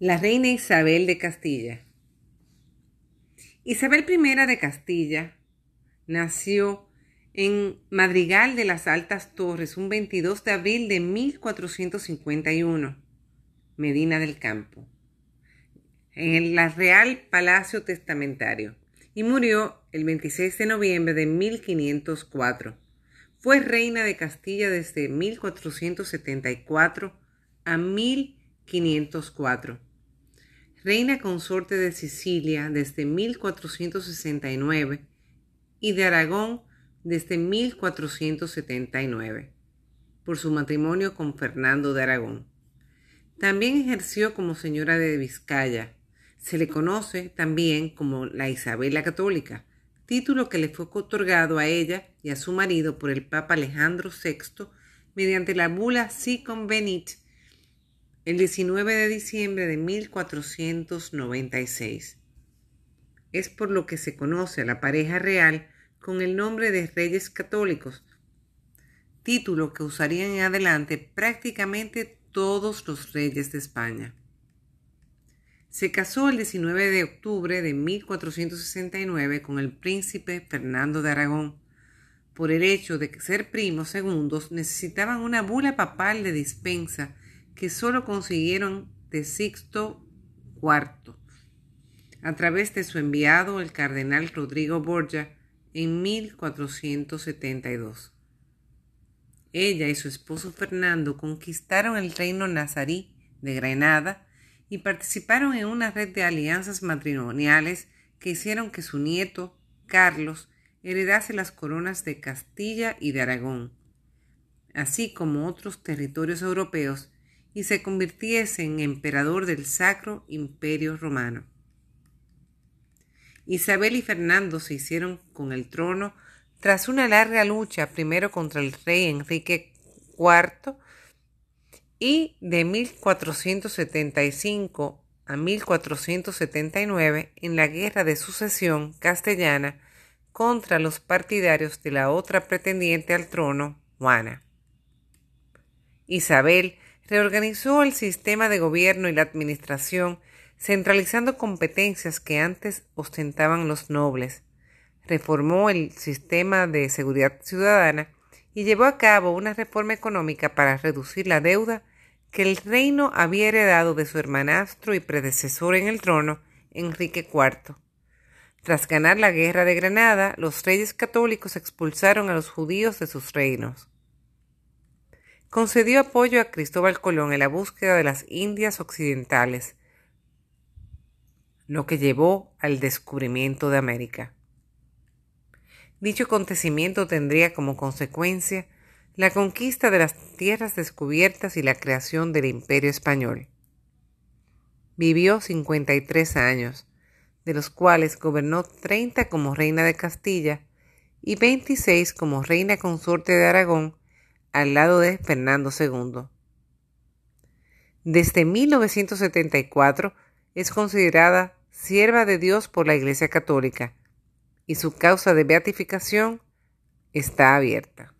La reina Isabel de Castilla. Isabel I de Castilla nació en Madrigal de las Altas Torres un 22 de abril de 1451, Medina del Campo, en el Real Palacio Testamentario, y murió el 26 de noviembre de 1504. Fue reina de Castilla desde 1474 a 1504 reina consorte de Sicilia desde 1469 y de Aragón desde 1479, por su matrimonio con Fernando de Aragón. También ejerció como señora de Vizcaya. Se le conoce también como la Isabela Católica, título que le fue otorgado a ella y a su marido por el Papa Alejandro VI mediante la bula Si Convenit el 19 de diciembre de 1496. Es por lo que se conoce a la pareja real con el nombre de Reyes Católicos, título que usarían en adelante prácticamente todos los reyes de España. Se casó el 19 de octubre de 1469 con el príncipe Fernando de Aragón. Por el hecho de ser primos segundos necesitaban una bula papal de dispensa que solo consiguieron de Sixto IV a través de su enviado el cardenal Rodrigo Borgia en 1472. Ella y su esposo Fernando conquistaron el reino nazarí de Granada y participaron en una red de alianzas matrimoniales que hicieron que su nieto, Carlos, heredase las coronas de Castilla y de Aragón, así como otros territorios europeos y se convirtiese en emperador del Sacro Imperio Romano. Isabel y Fernando se hicieron con el trono tras una larga lucha primero contra el rey Enrique IV y de 1475 a 1479 en la Guerra de Sucesión castellana contra los partidarios de la otra pretendiente al trono, Juana. Isabel reorganizó el sistema de gobierno y la administración, centralizando competencias que antes ostentaban los nobles, reformó el sistema de seguridad ciudadana y llevó a cabo una reforma económica para reducir la deuda que el reino había heredado de su hermanastro y predecesor en el trono, Enrique IV. Tras ganar la guerra de Granada, los reyes católicos expulsaron a los judíos de sus reinos concedió apoyo a Cristóbal Colón en la búsqueda de las Indias Occidentales, lo que llevó al descubrimiento de América. Dicho acontecimiento tendría como consecuencia la conquista de las tierras descubiertas y la creación del Imperio Español. Vivió 53 años, de los cuales gobernó 30 como reina de Castilla y 26 como reina consorte de Aragón al lado de Fernando II. Desde 1974 es considerada sierva de Dios por la Iglesia Católica y su causa de beatificación está abierta.